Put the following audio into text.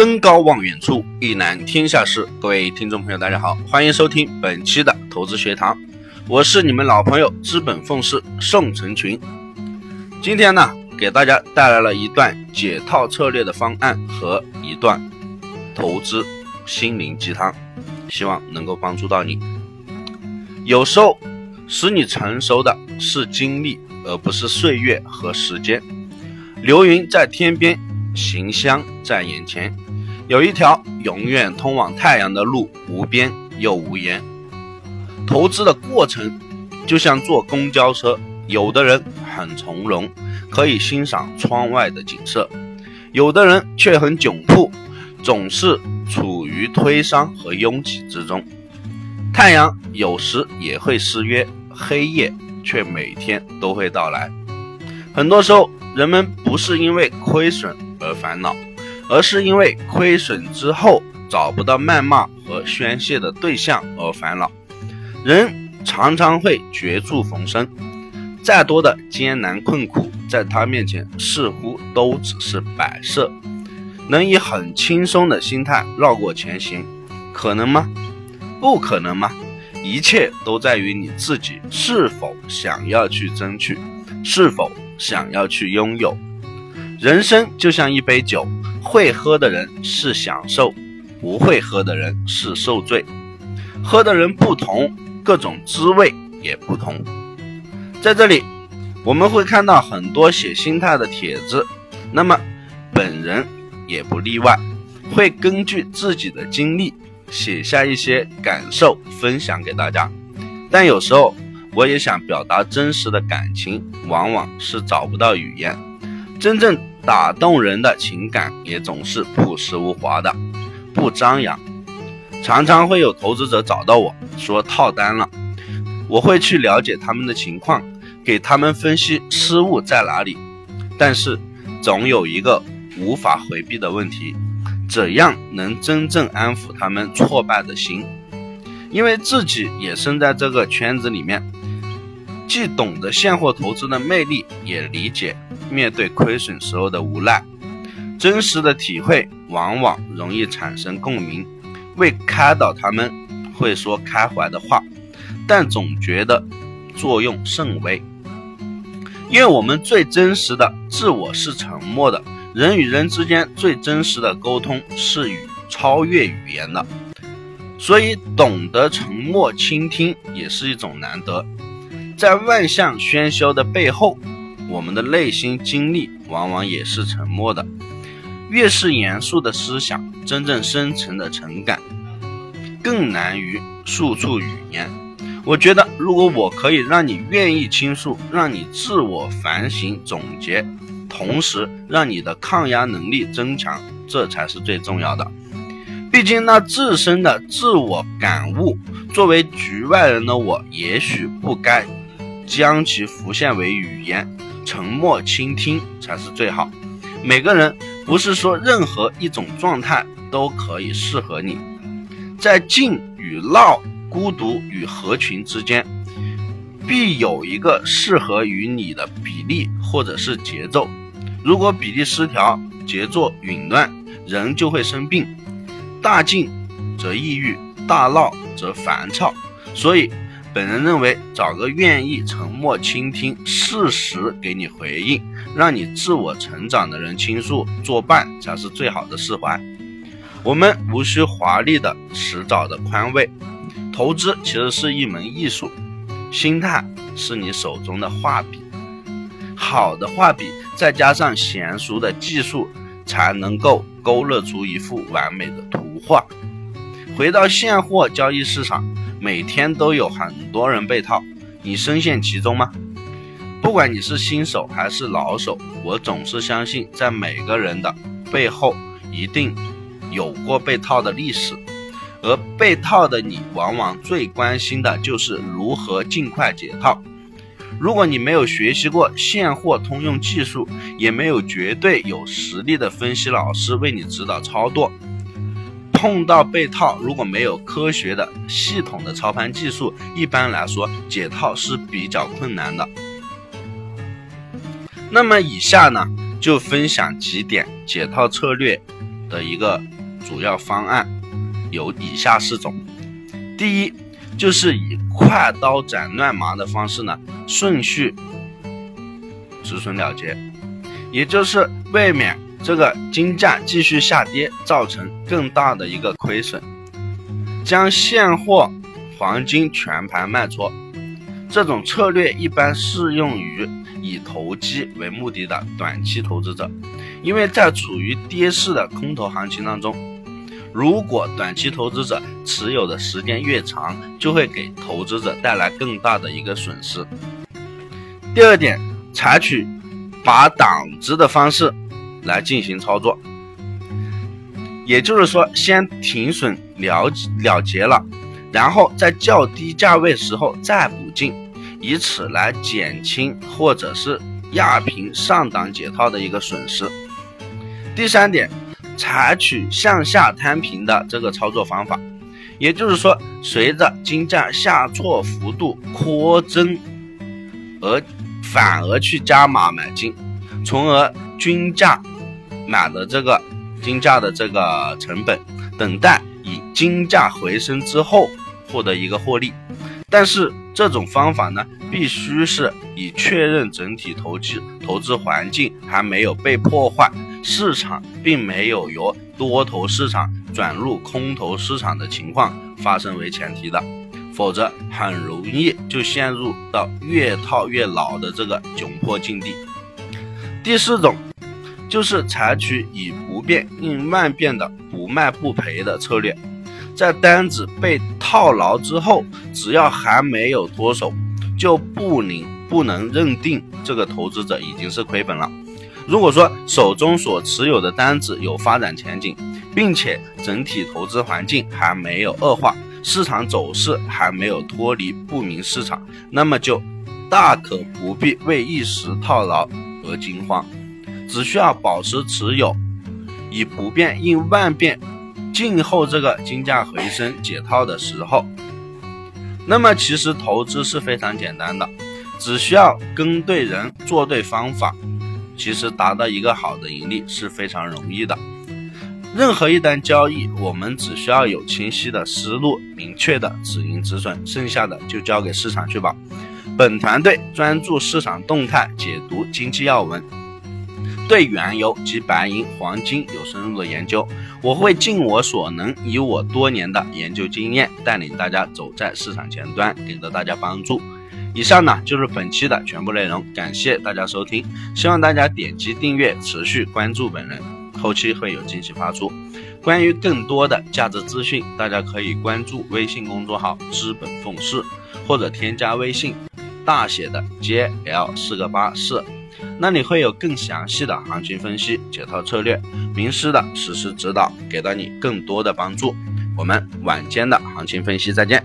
登高望远处，一览天下事。各位听众朋友，大家好，欢迎收听本期的投资学堂，我是你们老朋友资本奉仕宋成群。今天呢，给大家带来了一段解套策略的方案和一段投资心灵鸡汤，希望能够帮助到你。有时候，使你成熟的是经历，而不是岁月和时间。流云在天边，行香在眼前。有一条永远通往太阳的路，无边又无沿。投资的过程就像坐公交车，有的人很从容，可以欣赏窗外的景色；有的人却很窘迫，总是处于推搡和拥挤之中。太阳有时也会失约，黑夜却每天都会到来。很多时候，人们不是因为亏损而烦恼。而是因为亏损之后找不到谩骂和宣泄的对象而烦恼。人常常会绝处逢生，再多的艰难困苦，在他面前似乎都只是摆设。能以很轻松的心态绕过前行，可能吗？不可能吗？一切都在于你自己是否想要去争取，是否想要去拥有。人生就像一杯酒。会喝的人是享受，不会喝的人是受罪。喝的人不同，各种滋味也不同。在这里，我们会看到很多写心态的帖子，那么本人也不例外，会根据自己的经历写下一些感受分享给大家。但有时候，我也想表达真实的感情，往往是找不到语言，真正。打动人的情感也总是朴实无华的，不张扬。常常会有投资者找到我说套单了，我会去了解他们的情况，给他们分析失误在哪里。但是总有一个无法回避的问题：怎样能真正安抚他们挫败的心？因为自己也身在这个圈子里面。既懂得现货投资的魅力，也理解面对亏损时候的无奈。真实的体会往往容易产生共鸣，为开导他们会说开怀的话，但总觉得作用甚微。因为我们最真实的自我是沉默的，人与人之间最真实的沟通是与超越语言的，所以懂得沉默倾听也是一种难得。在万象喧嚣的背后，我们的内心经历往往也是沉默的。越是严肃的思想，真正深层的情感，更难于诉出语言。我觉得，如果我可以让你愿意倾诉，让你自我反省总结，同时让你的抗压能力增强，这才是最重要的。毕竟，那自身的自我感悟，作为局外人的我，也许不该。将其浮现为语言，沉默倾听才是最好。每个人不是说任何一种状态都可以适合你，在静与闹、孤独与合群之间，必有一个适合于你的比例或者是节奏。如果比例失调，节奏紊乱，人就会生病。大静则抑郁，大闹则烦躁。所以。本人认为，找个愿意沉默倾听、适时给你回应、让你自我成长的人倾诉作伴，才是最好的释怀。我们无需华丽的辞藻的宽慰，投资其实是一门艺术，心态是你手中的画笔，好的画笔再加上娴熟的技术，才能够勾勒出一幅完美的图画。回到现货交易市场。每天都有很多人被套，你深陷其中吗？不管你是新手还是老手，我总是相信，在每个人的背后一定有过被套的历史，而被套的你，往往最关心的就是如何尽快解套。如果你没有学习过现货通用技术，也没有绝对有实力的分析老师为你指导操作。碰到被套，如果没有科学的、系统的操盘技术，一般来说解套是比较困难的。那么以下呢，就分享几点解套策略的一个主要方案有以下四种：第一，就是以快刀斩乱麻的方式呢，顺序止损了结，也就是未免这个金价继续下跌，造成更大的一个亏损，将现货黄金全盘卖出。这种策略一般适用于以投机为目的的短期投资者，因为在处于跌势的空头行情当中，如果短期投资者持有的时间越长，就会给投资者带来更大的一个损失。第二点，采取拔档子的方式来进行操作，也就是说，先停损了了结了。然后在较低价位时候再补进，以此来减轻或者是压平上档解套的一个损失。第三点，采取向下摊平的这个操作方法，也就是说，随着金价下挫幅度扩增，而反而去加码买进，从而均价买的这个金价的这个成本，等待以金价回升之后。获得一个获利，但是这种方法呢，必须是以确认整体投机投资环境还没有被破坏，市场并没有由多头市场转入空头市场的情况发生为前提的，否则很容易就陷入到越套越牢的这个窘迫境地。第四种就是采取以不变应万变的不卖不赔的策略。在单子被套牢之后，只要还没有脱手，就不能不能认定这个投资者已经是亏本了。如果说手中所持有的单子有发展前景，并且整体投资环境还没有恶化，市场走势还没有脱离不明市场，那么就大可不必为一时套牢而惊慌，只需要保持持有，以不变应万变。静候这个金价回升解套的时候，那么其实投资是非常简单的，只需要跟对人做对方法，其实达到一个好的盈利是非常容易的。任何一单交易，我们只需要有清晰的思路、明确的止盈止损，剩下的就交给市场去吧。本团队专注市场动态，解读经济要闻。对原油及白银、黄金有深入的研究，我会尽我所能，以我多年的研究经验，带领大家走在市场前端，给到大家帮助。以上呢就是本期的全部内容，感谢大家收听，希望大家点击订阅，持续关注本人，后期会有惊喜发出。关于更多的价值资讯，大家可以关注微信公众号“资本凤市”，或者添加微信大写的 JL 四个八四。那里会有更详细的行情分析、解套策略、名师的实时指导，给到你更多的帮助。我们晚间的行情分析再见。